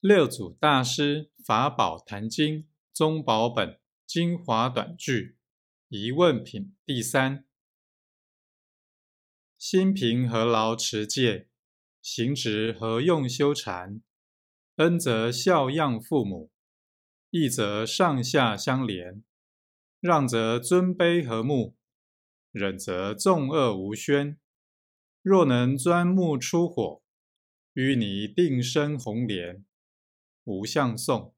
六祖大师法宝坛经宗宝本精华短句疑问品第三：心平何劳持戒？行直何用修禅？恩则孝养父母，义则上下相连，让则尊卑和睦，忍则众恶无宣。若能钻木出火，淤泥定生红莲。无相送。